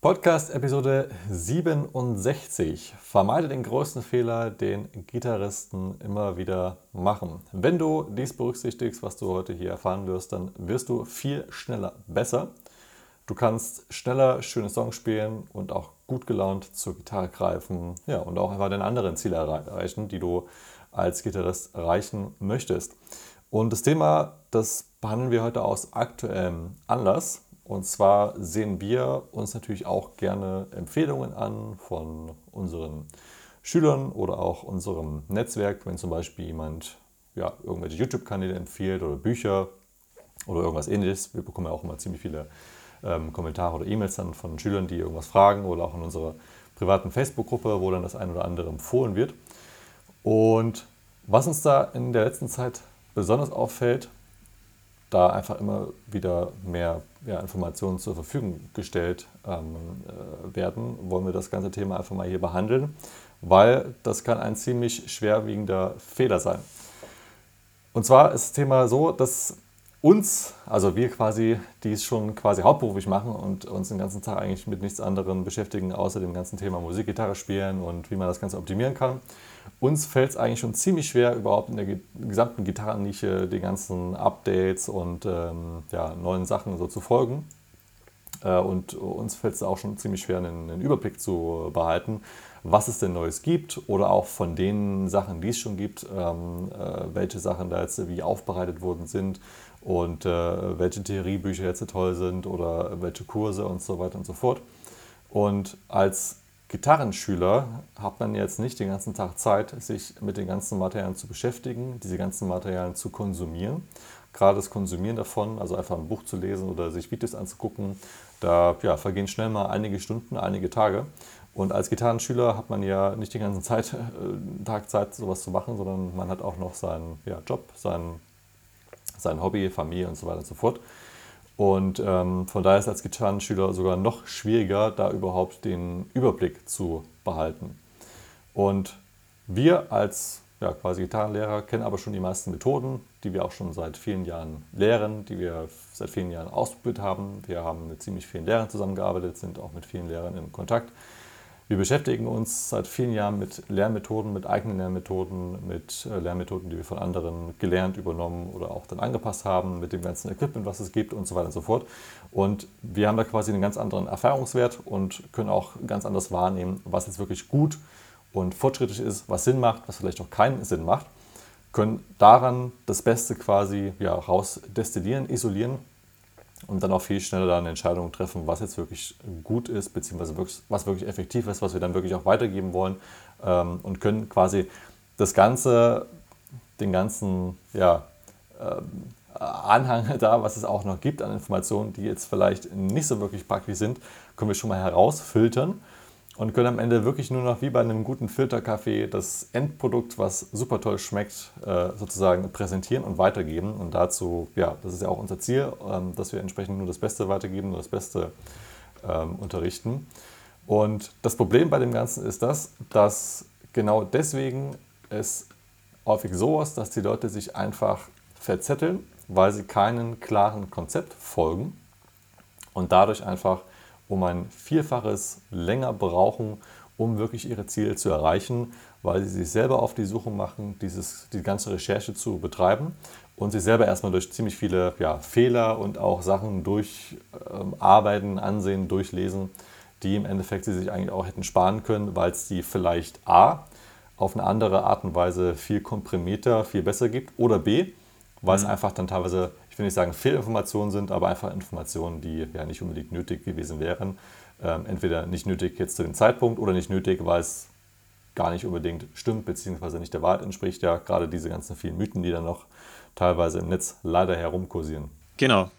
Podcast Episode 67. Vermeide den größten Fehler, den Gitarristen immer wieder machen. Wenn du dies berücksichtigst, was du heute hier erfahren wirst, dann wirst du viel schneller besser. Du kannst schneller schöne Songs spielen und auch gut gelaunt zur Gitarre greifen. Ja, und auch einfach deine anderen Ziele erreichen, die du als Gitarrist erreichen möchtest. Und das Thema, das behandeln wir heute aus aktuellem Anlass. Und zwar sehen wir uns natürlich auch gerne Empfehlungen an von unseren Schülern oder auch unserem Netzwerk, wenn zum Beispiel jemand ja, irgendwelche YouTube-Kanäle empfiehlt oder Bücher oder irgendwas ähnliches. Wir bekommen ja auch immer ziemlich viele ähm, Kommentare oder E-Mails dann von Schülern, die irgendwas fragen oder auch in unserer privaten Facebook-Gruppe, wo dann das ein oder andere empfohlen wird. Und was uns da in der letzten Zeit besonders auffällt, da einfach immer wieder mehr ja, Informationen zur Verfügung gestellt ähm, äh, werden, wollen wir das ganze Thema einfach mal hier behandeln, weil das kann ein ziemlich schwerwiegender Fehler sein. Und zwar ist das Thema so, dass uns, also wir quasi, die es schon quasi hauptberuflich machen und uns den ganzen Tag eigentlich mit nichts anderem beschäftigen, außer dem ganzen Thema Musik, Gitarre spielen und wie man das Ganze optimieren kann. Uns fällt es eigentlich schon ziemlich schwer, überhaupt in der gesamten Gitarrennische die ganzen Updates und ähm, ja, neuen Sachen so zu folgen. Äh, und uns fällt es auch schon ziemlich schwer, einen, einen Überblick zu behalten, was es denn Neues gibt oder auch von den Sachen, die es schon gibt, ähm, äh, welche Sachen da jetzt wie aufbereitet worden sind und äh, welche Theoriebücher jetzt toll sind oder welche Kurse und so weiter und so fort. Und als Gitarrenschüler hat man jetzt nicht den ganzen Tag Zeit, sich mit den ganzen Materialien zu beschäftigen, diese ganzen Materialien zu konsumieren. Gerade das Konsumieren davon, also einfach ein Buch zu lesen oder sich Videos anzugucken, da ja, vergehen schnell mal einige Stunden, einige Tage. Und als Gitarrenschüler hat man ja nicht die ganze Zeit, äh, Tag Zeit, sowas zu machen, sondern man hat auch noch seinen ja, Job, seinen sein Hobby, Familie und so weiter und so fort. Und ähm, von daher ist es als Gitarrenschüler sogar noch schwieriger, da überhaupt den Überblick zu behalten. Und wir als ja, quasi Gitarrenlehrer kennen aber schon die meisten Methoden, die wir auch schon seit vielen Jahren lehren, die wir seit vielen Jahren ausprobiert haben. Wir haben mit ziemlich vielen Lehrern zusammengearbeitet, sind auch mit vielen Lehrern in Kontakt. Wir beschäftigen uns seit vielen Jahren mit Lernmethoden, mit eigenen Lernmethoden, mit äh, Lernmethoden, die wir von anderen gelernt, übernommen oder auch dann angepasst haben, mit dem ganzen Equipment, was es gibt und so weiter und so fort. Und wir haben da quasi einen ganz anderen Erfahrungswert und können auch ganz anders wahrnehmen, was jetzt wirklich gut und fortschrittlich ist, was Sinn macht, was vielleicht auch keinen Sinn macht, können daran das Beste quasi ja, rausdestillieren, isolieren und dann auch viel schneller dann Entscheidungen treffen, was jetzt wirklich gut ist, beziehungsweise wirklich, was wirklich effektiv ist, was wir dann wirklich auch weitergeben wollen ähm, und können quasi das Ganze, den ganzen ja, äh, Anhang da, was es auch noch gibt an Informationen, die jetzt vielleicht nicht so wirklich praktisch sind, können wir schon mal herausfiltern und können am Ende wirklich nur noch wie bei einem guten Filterkaffee das Endprodukt, was super toll schmeckt, äh, sozusagen präsentieren und weitergeben. Und dazu, ja, das ist ja auch unser Ziel, ähm, dass wir entsprechend nur das Beste weitergeben, nur das Beste ähm, unterrichten. Und das Problem bei dem Ganzen ist das, dass genau deswegen es häufig so ist, dass die Leute sich einfach verzetteln, weil sie keinen klaren Konzept folgen und dadurch einfach um ein Vielfaches länger brauchen, um wirklich ihre Ziele zu erreichen, weil sie sich selber auf die Suche machen, dieses, die ganze Recherche zu betreiben und sich selber erstmal durch ziemlich viele ja, Fehler und auch Sachen durcharbeiten, ähm, ansehen, durchlesen, die im Endeffekt sie sich eigentlich auch hätten sparen können, weil es die vielleicht A auf eine andere Art und Weise viel komprimierter, viel besser gibt oder B, weil mhm. es einfach dann teilweise will nicht sagen Fehlinformationen sind, aber einfach Informationen, die ja nicht unbedingt nötig gewesen wären. Ähm, entweder nicht nötig jetzt zu dem Zeitpunkt oder nicht nötig, weil es gar nicht unbedingt stimmt, beziehungsweise nicht der Wahrheit entspricht. Ja, gerade diese ganzen vielen Mythen, die dann noch teilweise im Netz leider herumkursieren. Genau.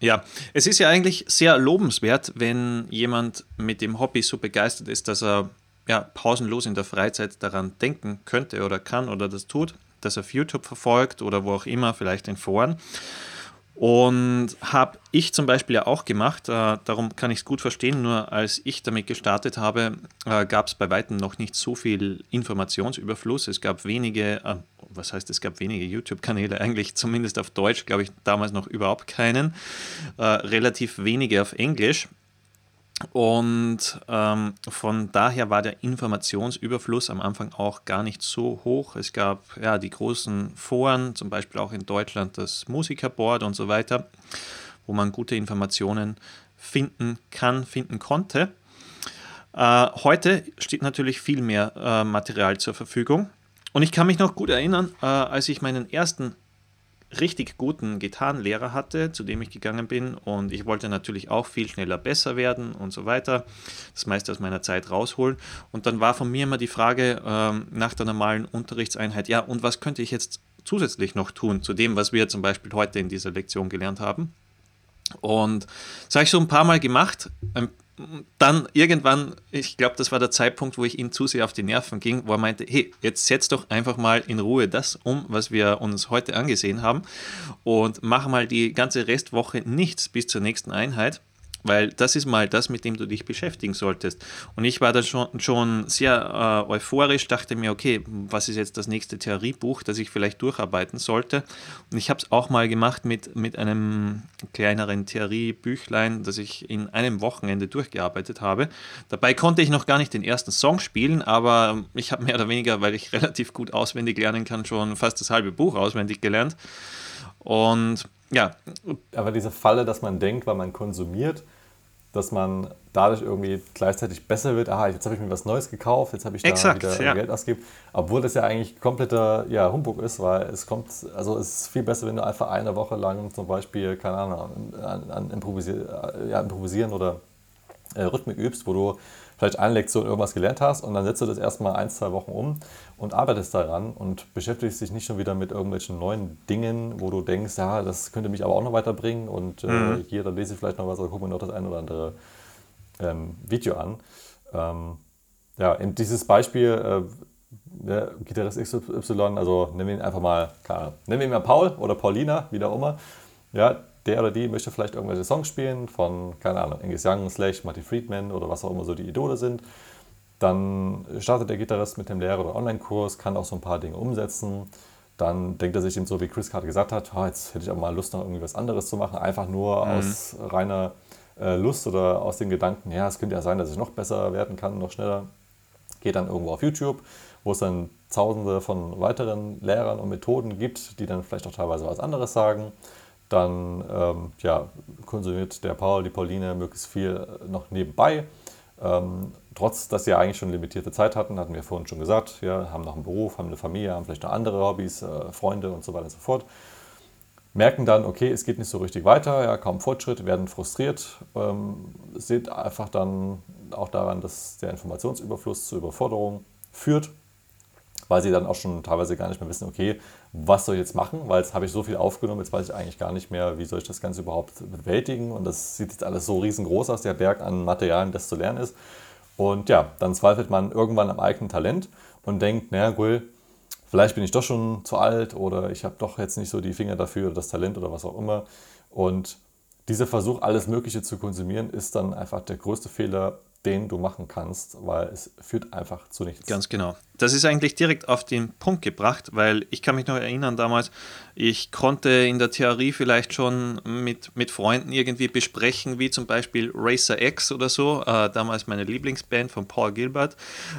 Ja, es ist ja eigentlich sehr lobenswert, wenn jemand mit dem Hobby so begeistert ist, dass er ja, pausenlos in der Freizeit daran denken könnte oder kann oder das tut das auf YouTube verfolgt oder wo auch immer, vielleicht in Foren. Und habe ich zum Beispiel ja auch gemacht, äh, darum kann ich es gut verstehen, nur als ich damit gestartet habe, äh, gab es bei weitem noch nicht so viel Informationsüberfluss. Es gab wenige, äh, was heißt es gab wenige YouTube-Kanäle, eigentlich zumindest auf Deutsch, glaube ich, damals noch überhaupt keinen, äh, relativ wenige auf Englisch. Und ähm, von daher war der Informationsüberfluss am Anfang auch gar nicht so hoch. Es gab ja die großen Foren, zum Beispiel auch in Deutschland das Musikerboard und so weiter, wo man gute Informationen finden kann, finden konnte. Äh, heute steht natürlich viel mehr äh, Material zur Verfügung. Und ich kann mich noch gut erinnern, äh, als ich meinen ersten richtig guten Gitarrenlehrer hatte, zu dem ich gegangen bin. Und ich wollte natürlich auch viel schneller besser werden und so weiter. Das meiste aus meiner Zeit rausholen. Und dann war von mir immer die Frage ähm, nach der normalen Unterrichtseinheit, ja, und was könnte ich jetzt zusätzlich noch tun zu dem, was wir zum Beispiel heute in dieser Lektion gelernt haben? Und das habe ich so ein paar Mal gemacht. Ein dann irgendwann, ich glaube, das war der Zeitpunkt, wo ich ihm zu sehr auf die Nerven ging, wo er meinte, hey, jetzt setz doch einfach mal in Ruhe das um, was wir uns heute angesehen haben und mach mal die ganze Restwoche nichts bis zur nächsten Einheit weil das ist mal das, mit dem du dich beschäftigen solltest. Und ich war da schon, schon sehr äh, euphorisch, dachte mir, okay, was ist jetzt das nächste Theoriebuch, das ich vielleicht durcharbeiten sollte? Und ich habe es auch mal gemacht mit, mit einem kleineren Theoriebüchlein, das ich in einem Wochenende durchgearbeitet habe. Dabei konnte ich noch gar nicht den ersten Song spielen, aber ich habe mehr oder weniger, weil ich relativ gut auswendig lernen kann, schon fast das halbe Buch auswendig gelernt. Und ja. Aber diese Falle, dass man denkt, weil man konsumiert, dass man dadurch irgendwie gleichzeitig besser wird. Aha, jetzt habe ich mir was Neues gekauft, jetzt habe ich da Exakt, wieder ja. Geld ausgegeben. Obwohl das ja eigentlich kompletter ja, Humbug ist, weil es kommt, also es ist viel besser, wenn du einfach eine Woche lang zum Beispiel, keine Ahnung, an, an Improvisieren, ja, Improvisieren oder äh, Rhythmik übst, wo du vielleicht eine Lektion irgendwas gelernt hast und dann setzt du das erstmal ein, zwei Wochen um und arbeitest daran und beschäftigst dich nicht schon wieder mit irgendwelchen neuen Dingen, wo du denkst, ja, das könnte mich aber auch noch weiterbringen und äh, mhm. hier, dann lese ich vielleicht noch was oder gucke mir noch das ein oder andere ähm, Video an. Ähm, ja, in dieses Beispiel, äh, der Gitarrist XY, also nehmen wir ihn einfach mal, nehmen wir ihn mal Paul oder Paulina, wie auch immer. Ja, der oder die möchte vielleicht irgendwelche Songs spielen von, keine Ahnung, Angus Young, Slash, Marty Friedman oder was auch immer so die Idole sind. Dann startet der Gitarrist mit dem Lehrer- oder Online-Kurs, kann auch so ein paar Dinge umsetzen. Dann denkt er sich eben so, wie Chris gerade gesagt hat, oh, jetzt hätte ich aber mal Lust, noch irgendwie was anderes zu machen. Einfach nur mhm. aus reiner äh, Lust oder aus dem Gedanken, ja, es könnte ja sein, dass ich noch besser werden kann, noch schneller. Geht dann irgendwo auf YouTube, wo es dann tausende von weiteren Lehrern und Methoden gibt, die dann vielleicht auch teilweise was anderes sagen dann ähm, ja, konsumiert der Paul, die Pauline möglichst viel noch nebenbei. Ähm, trotz, dass sie eigentlich schon limitierte Zeit hatten, hatten wir vorhin schon gesagt, ja, haben noch einen Beruf, haben eine Familie, haben vielleicht noch andere Hobbys, äh, Freunde und so weiter und so fort. Merken dann, okay, es geht nicht so richtig weiter, ja, kaum Fortschritt, werden frustriert. Ähm, seht einfach dann auch daran, dass der Informationsüberfluss zur Überforderung führt weil sie dann auch schon teilweise gar nicht mehr wissen, okay, was soll ich jetzt machen, weil jetzt habe ich so viel aufgenommen, jetzt weiß ich eigentlich gar nicht mehr, wie soll ich das Ganze überhaupt bewältigen und das sieht jetzt alles so riesengroß aus, der Berg an Materialien, das zu lernen ist. Und ja, dann zweifelt man irgendwann am eigenen Talent und denkt, naja, cool, vielleicht bin ich doch schon zu alt oder ich habe doch jetzt nicht so die Finger dafür oder das Talent oder was auch immer. Und dieser Versuch, alles Mögliche zu konsumieren, ist dann einfach der größte Fehler, den du machen kannst, weil es führt einfach zu nichts. Ganz genau. Das ist eigentlich direkt auf den Punkt gebracht, weil ich kann mich noch erinnern damals, ich konnte in der Theorie vielleicht schon mit, mit Freunden irgendwie besprechen, wie zum Beispiel Racer X oder so, äh, damals meine Lieblingsband von Paul Gilbert,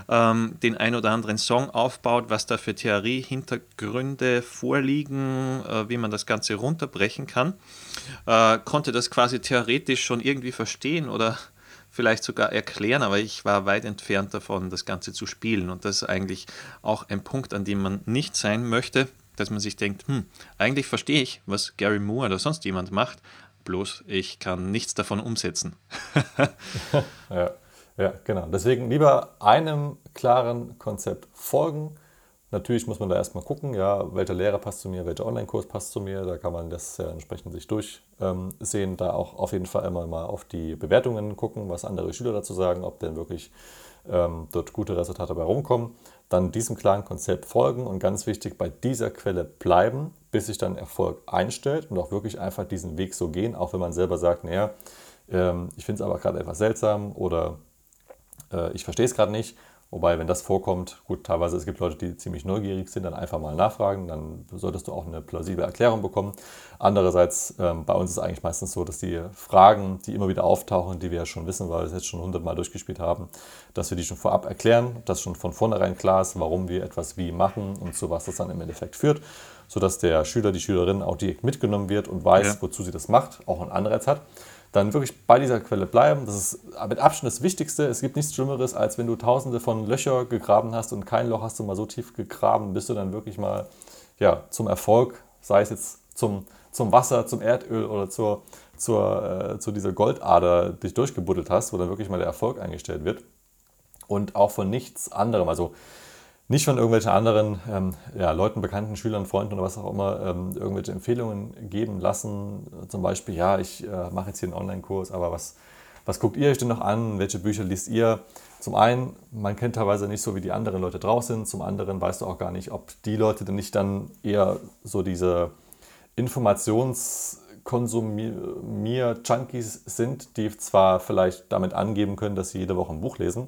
ähm, den ein oder anderen Song aufbaut, was da für Theorie-Hintergründe vorliegen, äh, wie man das Ganze runterbrechen kann. Äh, konnte das quasi theoretisch schon irgendwie verstehen oder vielleicht sogar erklären, aber ich war weit entfernt davon, das Ganze zu spielen. Und das ist eigentlich auch ein Punkt, an dem man nicht sein möchte, dass man sich denkt, hm, eigentlich verstehe ich, was Gary Moore oder sonst jemand macht, bloß ich kann nichts davon umsetzen. ja, ja, genau. Deswegen lieber einem klaren Konzept folgen Natürlich muss man da erstmal gucken, ja, welcher Lehrer passt zu mir, welcher Online-Kurs passt zu mir. Da kann man das ja entsprechend sich durchsehen. Ähm, da auch auf jeden Fall immer mal auf die Bewertungen gucken, was andere Schüler dazu sagen, ob denn wirklich ähm, dort gute Resultate dabei rumkommen. Dann diesem klaren Konzept folgen und ganz wichtig, bei dieser Quelle bleiben, bis sich dann Erfolg einstellt und auch wirklich einfach diesen Weg so gehen, auch wenn man selber sagt, naja, ähm, ich finde es aber gerade etwas seltsam oder äh, ich verstehe es gerade nicht Wobei, wenn das vorkommt, gut, teilweise es gibt Leute, die ziemlich neugierig sind, dann einfach mal nachfragen, dann solltest du auch eine plausible Erklärung bekommen. Andererseits, ähm, bei uns ist es eigentlich meistens so, dass die Fragen, die immer wieder auftauchen, die wir ja schon wissen, weil wir es jetzt schon hundertmal durchgespielt haben, dass wir die schon vorab erklären, dass schon von vornherein klar ist, warum wir etwas wie machen und zu was das dann im Endeffekt führt, sodass der Schüler, die Schülerin auch direkt mitgenommen wird und weiß, ja. wozu sie das macht, auch einen Anreiz hat dann wirklich bei dieser Quelle bleiben. Das ist mit Abstand das Wichtigste. Es gibt nichts Schlimmeres, als wenn du tausende von Löcher gegraben hast und kein Loch hast du mal so tief gegraben, bis du dann wirklich mal ja, zum Erfolg, sei es jetzt zum, zum Wasser, zum Erdöl oder zur, zur, äh, zu dieser Goldader dich durchgebuddelt hast, wo dann wirklich mal der Erfolg eingestellt wird. Und auch von nichts anderem. Also nicht von irgendwelchen anderen ähm, ja, Leuten, Bekannten, Schülern, Freunden oder was auch immer ähm, irgendwelche Empfehlungen geben lassen. Zum Beispiel, ja, ich äh, mache jetzt hier einen Online-Kurs, aber was, was guckt ihr euch denn noch an? Welche Bücher liest ihr? Zum einen, man kennt teilweise nicht so, wie die anderen Leute drauf sind. Zum anderen weißt du auch gar nicht, ob die Leute denn nicht dann eher so diese Informationskonsumier-Junkies sind, die zwar vielleicht damit angeben können, dass sie jede Woche ein Buch lesen,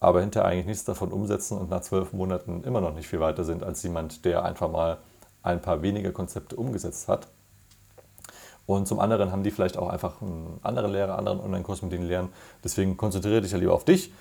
aber hinterher eigentlich nichts davon umsetzen und nach zwölf Monaten immer noch nicht viel weiter sind als jemand, der einfach mal ein paar weniger Konzepte umgesetzt hat. Und zum anderen haben die vielleicht auch einfach einen anderen Lehrer, anderen Online-Kurs, mit denen lernen. Deswegen konzentriere dich ja lieber auf dich.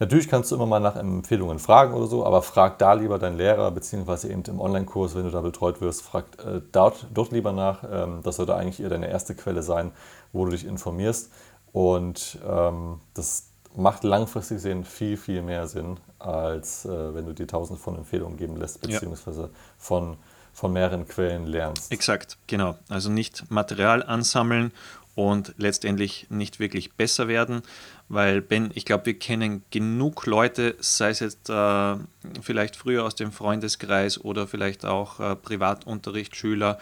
Natürlich kannst du immer mal nach Empfehlungen fragen oder so, aber frag da lieber deinen Lehrer, beziehungsweise eben im Online-Kurs, wenn du da betreut wirst, frag äh, dort, dort lieber nach. Ähm, das sollte eigentlich eher deine erste Quelle sein, wo du dich informierst. Und ähm, das, macht langfristig gesehen viel, viel mehr Sinn, als äh, wenn du dir tausend von Empfehlungen geben lässt, beziehungsweise ja. von, von mehreren Quellen lernst. Exakt, genau. Also nicht Material ansammeln und letztendlich nicht wirklich besser werden, weil Ben, ich glaube, wir kennen genug Leute, sei es jetzt äh, vielleicht früher aus dem Freundeskreis oder vielleicht auch äh, Privatunterrichtsschüler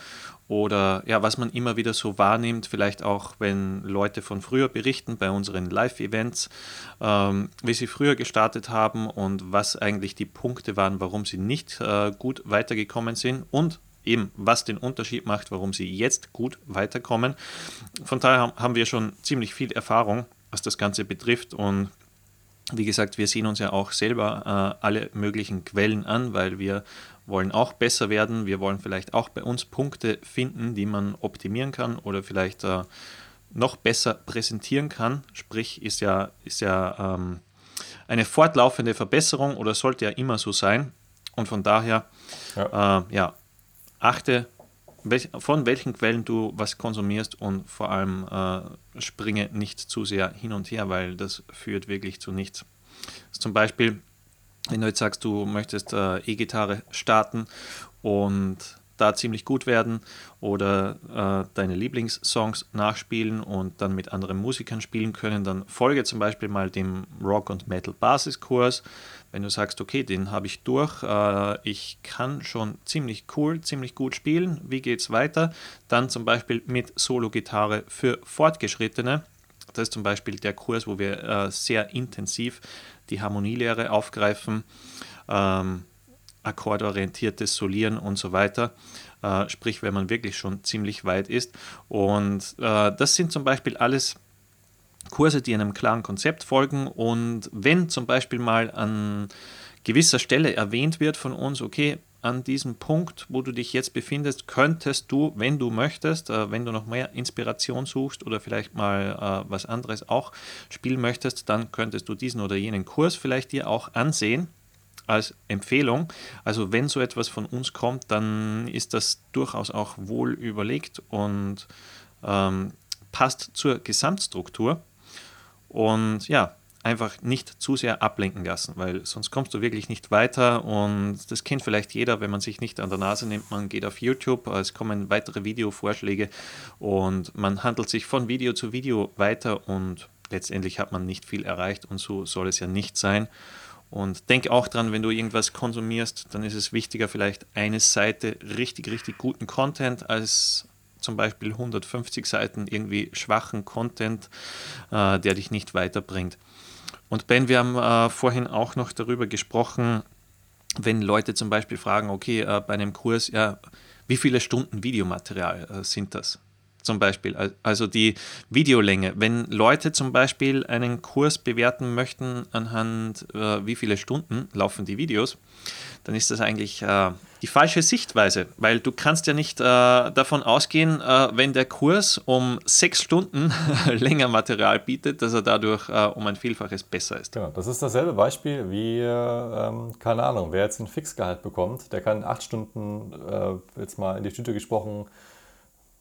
oder ja, was man immer wieder so wahrnimmt, vielleicht auch wenn Leute von früher berichten bei unseren Live-Events, ähm, wie sie früher gestartet haben und was eigentlich die Punkte waren, warum sie nicht äh, gut weitergekommen sind und eben was den Unterschied macht, warum sie jetzt gut weiterkommen. Von daher haben wir schon ziemlich viel Erfahrung, was das Ganze betrifft und wie gesagt, wir sehen uns ja auch selber äh, alle möglichen Quellen an, weil wir wollen auch besser werden. Wir wollen vielleicht auch bei uns Punkte finden, die man optimieren kann oder vielleicht äh, noch besser präsentieren kann. Sprich, ist ja, ist ja ähm, eine fortlaufende Verbesserung oder sollte ja immer so sein. Und von daher, ja, äh, ja achte, von welchen Quellen du was konsumierst und vor allem äh, springe nicht zu sehr hin und her, weil das führt wirklich zu nichts. Zum Beispiel wenn du jetzt sagst, du möchtest äh, E-Gitarre starten und da ziemlich gut werden oder äh, deine Lieblingssongs nachspielen und dann mit anderen Musikern spielen können, dann folge zum Beispiel mal dem Rock- und Metal-Basiskurs. Wenn du sagst, okay, den habe ich durch, äh, ich kann schon ziemlich cool, ziemlich gut spielen, wie geht es weiter? Dann zum Beispiel mit Solo-Gitarre für Fortgeschrittene. Das ist zum Beispiel der Kurs, wo wir äh, sehr intensiv die Harmonielehre aufgreifen, ähm, akkordorientiertes Solieren und so weiter. Äh, sprich, wenn man wirklich schon ziemlich weit ist. Und äh, das sind zum Beispiel alles Kurse, die einem klaren Konzept folgen. Und wenn zum Beispiel mal an gewisser Stelle erwähnt wird von uns, okay, an diesem Punkt, wo du dich jetzt befindest, könntest du, wenn du möchtest, äh, wenn du noch mehr Inspiration suchst oder vielleicht mal äh, was anderes auch spielen möchtest, dann könntest du diesen oder jenen Kurs vielleicht dir auch ansehen als Empfehlung. Also wenn so etwas von uns kommt, dann ist das durchaus auch wohl überlegt und ähm, passt zur Gesamtstruktur. Und ja, einfach nicht zu sehr ablenken lassen, weil sonst kommst du wirklich nicht weiter und das kennt vielleicht jeder, wenn man sich nicht an der Nase nimmt, man geht auf YouTube, es kommen weitere Videovorschläge und man handelt sich von Video zu Video weiter und letztendlich hat man nicht viel erreicht und so soll es ja nicht sein. Und denk auch dran, wenn du irgendwas konsumierst, dann ist es wichtiger, vielleicht eine Seite richtig, richtig guten Content als zum Beispiel 150 Seiten irgendwie schwachen Content, äh, der dich nicht weiterbringt. Und Ben, wir haben äh, vorhin auch noch darüber gesprochen, wenn Leute zum Beispiel fragen, okay, äh, bei einem Kurs, ja, wie viele Stunden Videomaterial äh, sind das? Zum Beispiel, also die Videolänge. Wenn Leute zum Beispiel einen Kurs bewerten möchten anhand äh, wie viele Stunden laufen die Videos, dann ist das eigentlich äh, die falsche Sichtweise, weil du kannst ja nicht äh, davon ausgehen, äh, wenn der Kurs um sechs Stunden länger Material bietet, dass er dadurch äh, um ein Vielfaches besser ist. Genau, das ist dasselbe Beispiel wie, ähm, keine Ahnung, wer jetzt ein Fixgehalt bekommt, der kann acht Stunden, äh, jetzt mal in die Tüte gesprochen,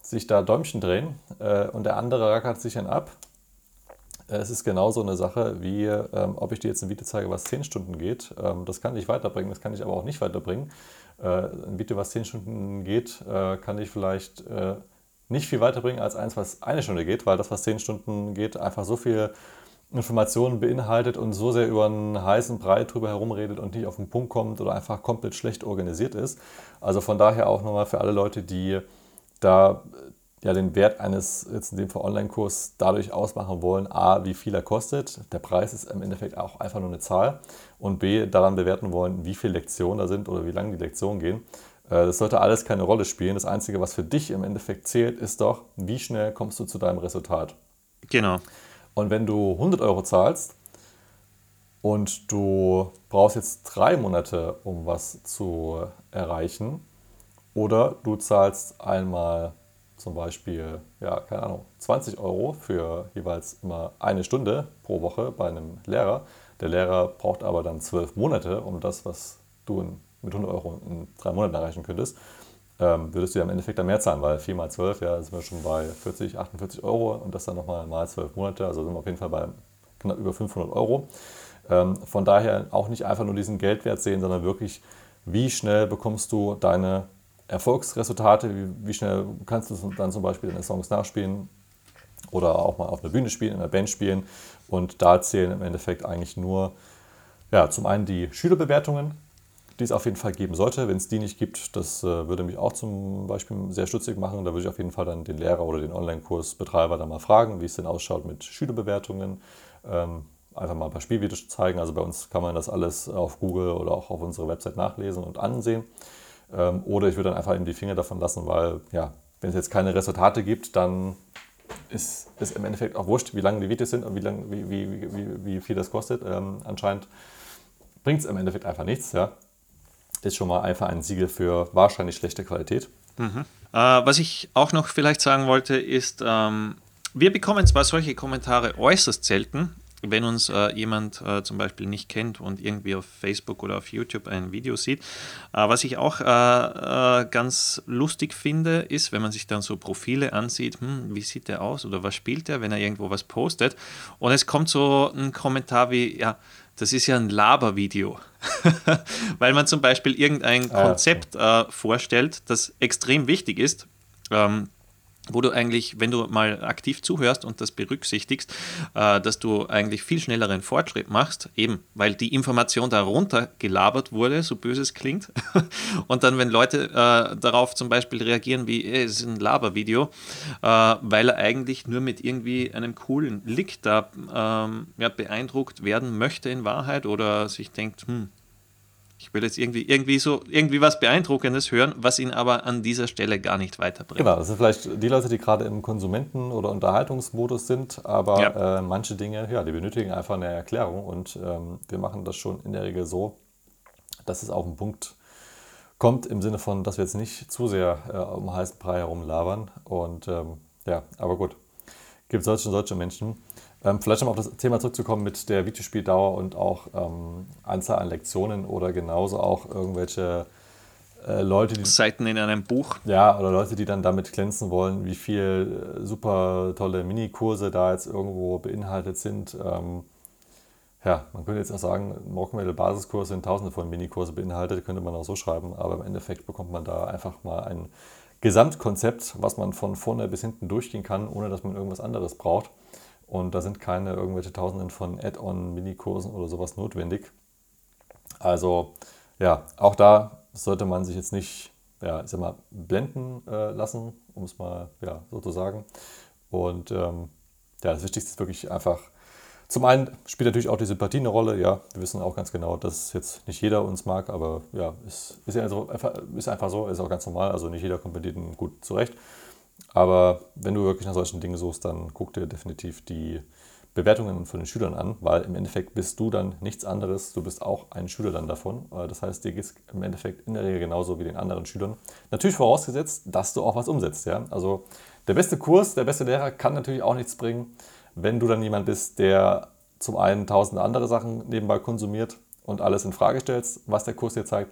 sich da Däumchen drehen äh, und der andere rackert sich dann ab. Es ist genauso eine Sache, wie ähm, ob ich dir jetzt ein Video zeige, was 10 Stunden geht. Ähm, das kann ich weiterbringen, das kann ich aber auch nicht weiterbringen. Äh, ein Video, was 10 Stunden geht, äh, kann ich vielleicht äh, nicht viel weiterbringen als eins, was eine Stunde geht, weil das, was 10 Stunden geht, einfach so viel Informationen beinhaltet und so sehr über einen heißen Brei drüber herumredet und nicht auf den Punkt kommt oder einfach komplett schlecht organisiert ist. Also von daher auch nochmal für alle Leute, die da äh, ja den Wert eines, jetzt in dem Fall Online-Kurs, dadurch ausmachen wollen, a, wie viel er kostet, der Preis ist im Endeffekt auch einfach nur eine Zahl, und b, daran bewerten wollen, wie viele Lektionen da sind oder wie lange die Lektionen gehen. Äh, das sollte alles keine Rolle spielen. Das Einzige, was für dich im Endeffekt zählt, ist doch, wie schnell kommst du zu deinem Resultat. Genau. Und wenn du 100 Euro zahlst und du brauchst jetzt drei Monate, um was zu erreichen, oder du zahlst einmal zum Beispiel, ja, keine Ahnung, 20 Euro für jeweils immer eine Stunde pro Woche bei einem Lehrer. Der Lehrer braucht aber dann zwölf Monate, um das, was du mit 100 Euro in drei Monaten erreichen könntest, ähm, würdest du ja im Endeffekt dann mehr zahlen, weil 4 mal 12, ja, sind wir schon bei 40, 48 Euro und das dann nochmal mal 12 Monate, also sind wir auf jeden Fall bei knapp über 500 Euro. Ähm, von daher auch nicht einfach nur diesen Geldwert sehen, sondern wirklich, wie schnell bekommst du deine Erfolgsresultate, wie, wie schnell kannst du dann zum Beispiel deine Songs nachspielen oder auch mal auf einer Bühne spielen, in einer Band spielen. Und da zählen im Endeffekt eigentlich nur ja, zum einen die Schülerbewertungen, die es auf jeden Fall geben sollte. Wenn es die nicht gibt, das äh, würde mich auch zum Beispiel sehr stutzig machen. Da würde ich auf jeden Fall dann den Lehrer oder den Online-Kursbetreiber dann mal fragen, wie es denn ausschaut mit Schülerbewertungen. Ähm, einfach mal ein paar Spielvideos zeigen. Also bei uns kann man das alles auf Google oder auch auf unserer Website nachlesen und ansehen. Ähm, oder ich würde dann einfach eben die Finger davon lassen, weil ja, wenn es jetzt keine Resultate gibt, dann ist es im Endeffekt auch wurscht, wie lange die Videos sind und wie, lang, wie, wie, wie, wie viel das kostet. Ähm, anscheinend bringt es im Endeffekt einfach nichts. Ja. Ist schon mal einfach ein Siegel für wahrscheinlich schlechte Qualität. Mhm. Äh, was ich auch noch vielleicht sagen wollte, ist, ähm, wir bekommen zwar solche Kommentare äußerst selten, wenn uns äh, jemand äh, zum Beispiel nicht kennt und irgendwie auf Facebook oder auf YouTube ein Video sieht. Äh, was ich auch äh, äh, ganz lustig finde, ist, wenn man sich dann so Profile ansieht, hm, wie sieht der aus oder was spielt der, wenn er irgendwo was postet. Und es kommt so ein Kommentar wie, ja, das ist ja ein Labervideo. Weil man zum Beispiel irgendein ah, Konzept äh, vorstellt, das extrem wichtig ist. Ähm, wo du eigentlich, wenn du mal aktiv zuhörst und das berücksichtigst, äh, dass du eigentlich viel schnelleren Fortschritt machst, eben weil die Information darunter gelabert wurde, so böse es klingt. und dann, wenn Leute äh, darauf zum Beispiel reagieren wie, es ist ein Labervideo, äh, weil er eigentlich nur mit irgendwie einem coolen Lick da ähm, ja, beeindruckt werden möchte in Wahrheit oder sich denkt, hm, ich will jetzt irgendwie, irgendwie so irgendwie was Beeindruckendes hören, was ihn aber an dieser Stelle gar nicht weiterbringt. Genau, das sind vielleicht die Leute, die gerade im Konsumenten- oder Unterhaltungsmodus sind, aber ja. äh, manche Dinge, ja, die benötigen einfach eine Erklärung und ähm, wir machen das schon in der Regel so, dass es auf den Punkt kommt, im Sinne von, dass wir jetzt nicht zu sehr äh, um heißen Brei herum labern und ähm, ja, aber gut, gibt solche und solche Menschen. Ähm, vielleicht um auf das Thema zurückzukommen mit der Videospieldauer und auch ähm, Anzahl an Lektionen oder genauso auch irgendwelche äh, Leute, die. Seiten in einem Buch. Ja, oder Leute, die dann damit glänzen wollen, wie viel äh, super tolle Minikurse da jetzt irgendwo beinhaltet sind. Ähm, ja, man könnte jetzt auch sagen, Morgenwelle Basiskurs sind tausende von Minikurse beinhaltet, könnte man auch so schreiben, aber im Endeffekt bekommt man da einfach mal ein Gesamtkonzept, was man von vorne bis hinten durchgehen kann, ohne dass man irgendwas anderes braucht. Und da sind keine irgendwelche Tausenden von Add-on-Minikursen oder sowas notwendig. Also ja, auch da sollte man sich jetzt nicht, ja, ich sag mal, blenden äh, lassen, um es mal ja, so zu sagen. Und ähm, ja, das Wichtigste ist wirklich einfach, zum einen spielt natürlich auch die Sympathie eine Rolle. Ja, wir wissen auch ganz genau, dass jetzt nicht jeder uns mag, aber ja, ist, ist, ja einfach, ist einfach so, ist auch ganz normal. Also nicht jeder kommt mit jedem gut zurecht. Aber wenn du wirklich nach solchen Dingen suchst, dann guck dir definitiv die Bewertungen von den Schülern an, weil im Endeffekt bist du dann nichts anderes. Du bist auch ein Schüler dann davon. Äh, das heißt, dir geht es im Endeffekt in der Regel genauso wie den anderen Schülern. Natürlich vorausgesetzt, dass du auch was umsetzt. Ja? Also der beste Kurs, der beste Lehrer kann natürlich auch nichts bringen, wenn du dann jemand bist, der zum einen tausende andere Sachen nebenbei konsumiert und alles in Frage stellst, was der Kurs dir zeigt.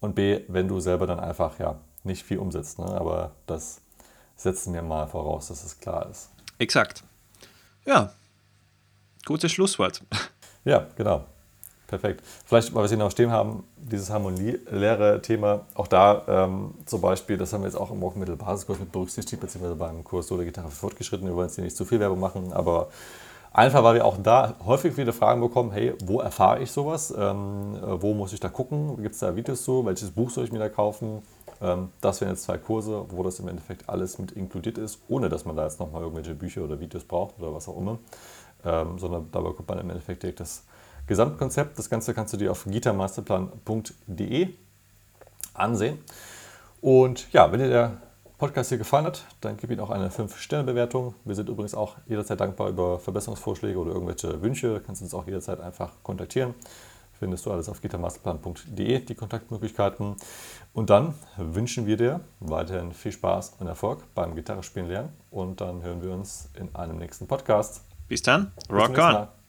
Und B, wenn du selber dann einfach ja nicht viel umsetzt. Ne? Aber das setzen wir mal voraus, dass es klar ist. Exakt. Ja, gutes Schlusswort. Ja, genau. Perfekt. Vielleicht, weil wir es hier noch stehen haben, dieses Harmonielehre-Thema, auch da ähm, zum Beispiel, das haben wir jetzt auch im Wochenmittel-Basiskurs mit berücksichtigt, beziehungsweise beim Kurs Solo Gitarre für Fortgeschrittene. Wir wollen jetzt hier nicht zu viel Werbung machen, aber einfach, weil wir auch da häufig viele Fragen bekommen, hey, wo erfahre ich sowas? Ähm, äh, wo muss ich da gucken? Gibt es da Videos zu? Welches Buch soll ich mir da kaufen? Ähm, das wären jetzt zwei Kurse, wo das im Endeffekt alles mit inkludiert ist, ohne dass man da jetzt nochmal irgendwelche Bücher oder Videos braucht oder was auch immer, ähm, sondern dabei kommt man im Endeffekt direkt das Gesamtkonzept. Das Ganze kannst du dir auf gitamasterplan.de ansehen. Und ja, wenn dir der Podcast hier gefallen hat, dann gib ihm auch eine 5-Sterne-Bewertung. Wir sind übrigens auch jederzeit dankbar über Verbesserungsvorschläge oder irgendwelche Wünsche. Du kannst uns auch jederzeit einfach kontaktieren. Findest du alles auf gitarmasterplan.de, die Kontaktmöglichkeiten. Und dann wünschen wir dir weiterhin viel Spaß und Erfolg beim Gitarrespielen lernen. Und dann hören wir uns in einem nächsten Podcast. Bis dann, rock Bis on!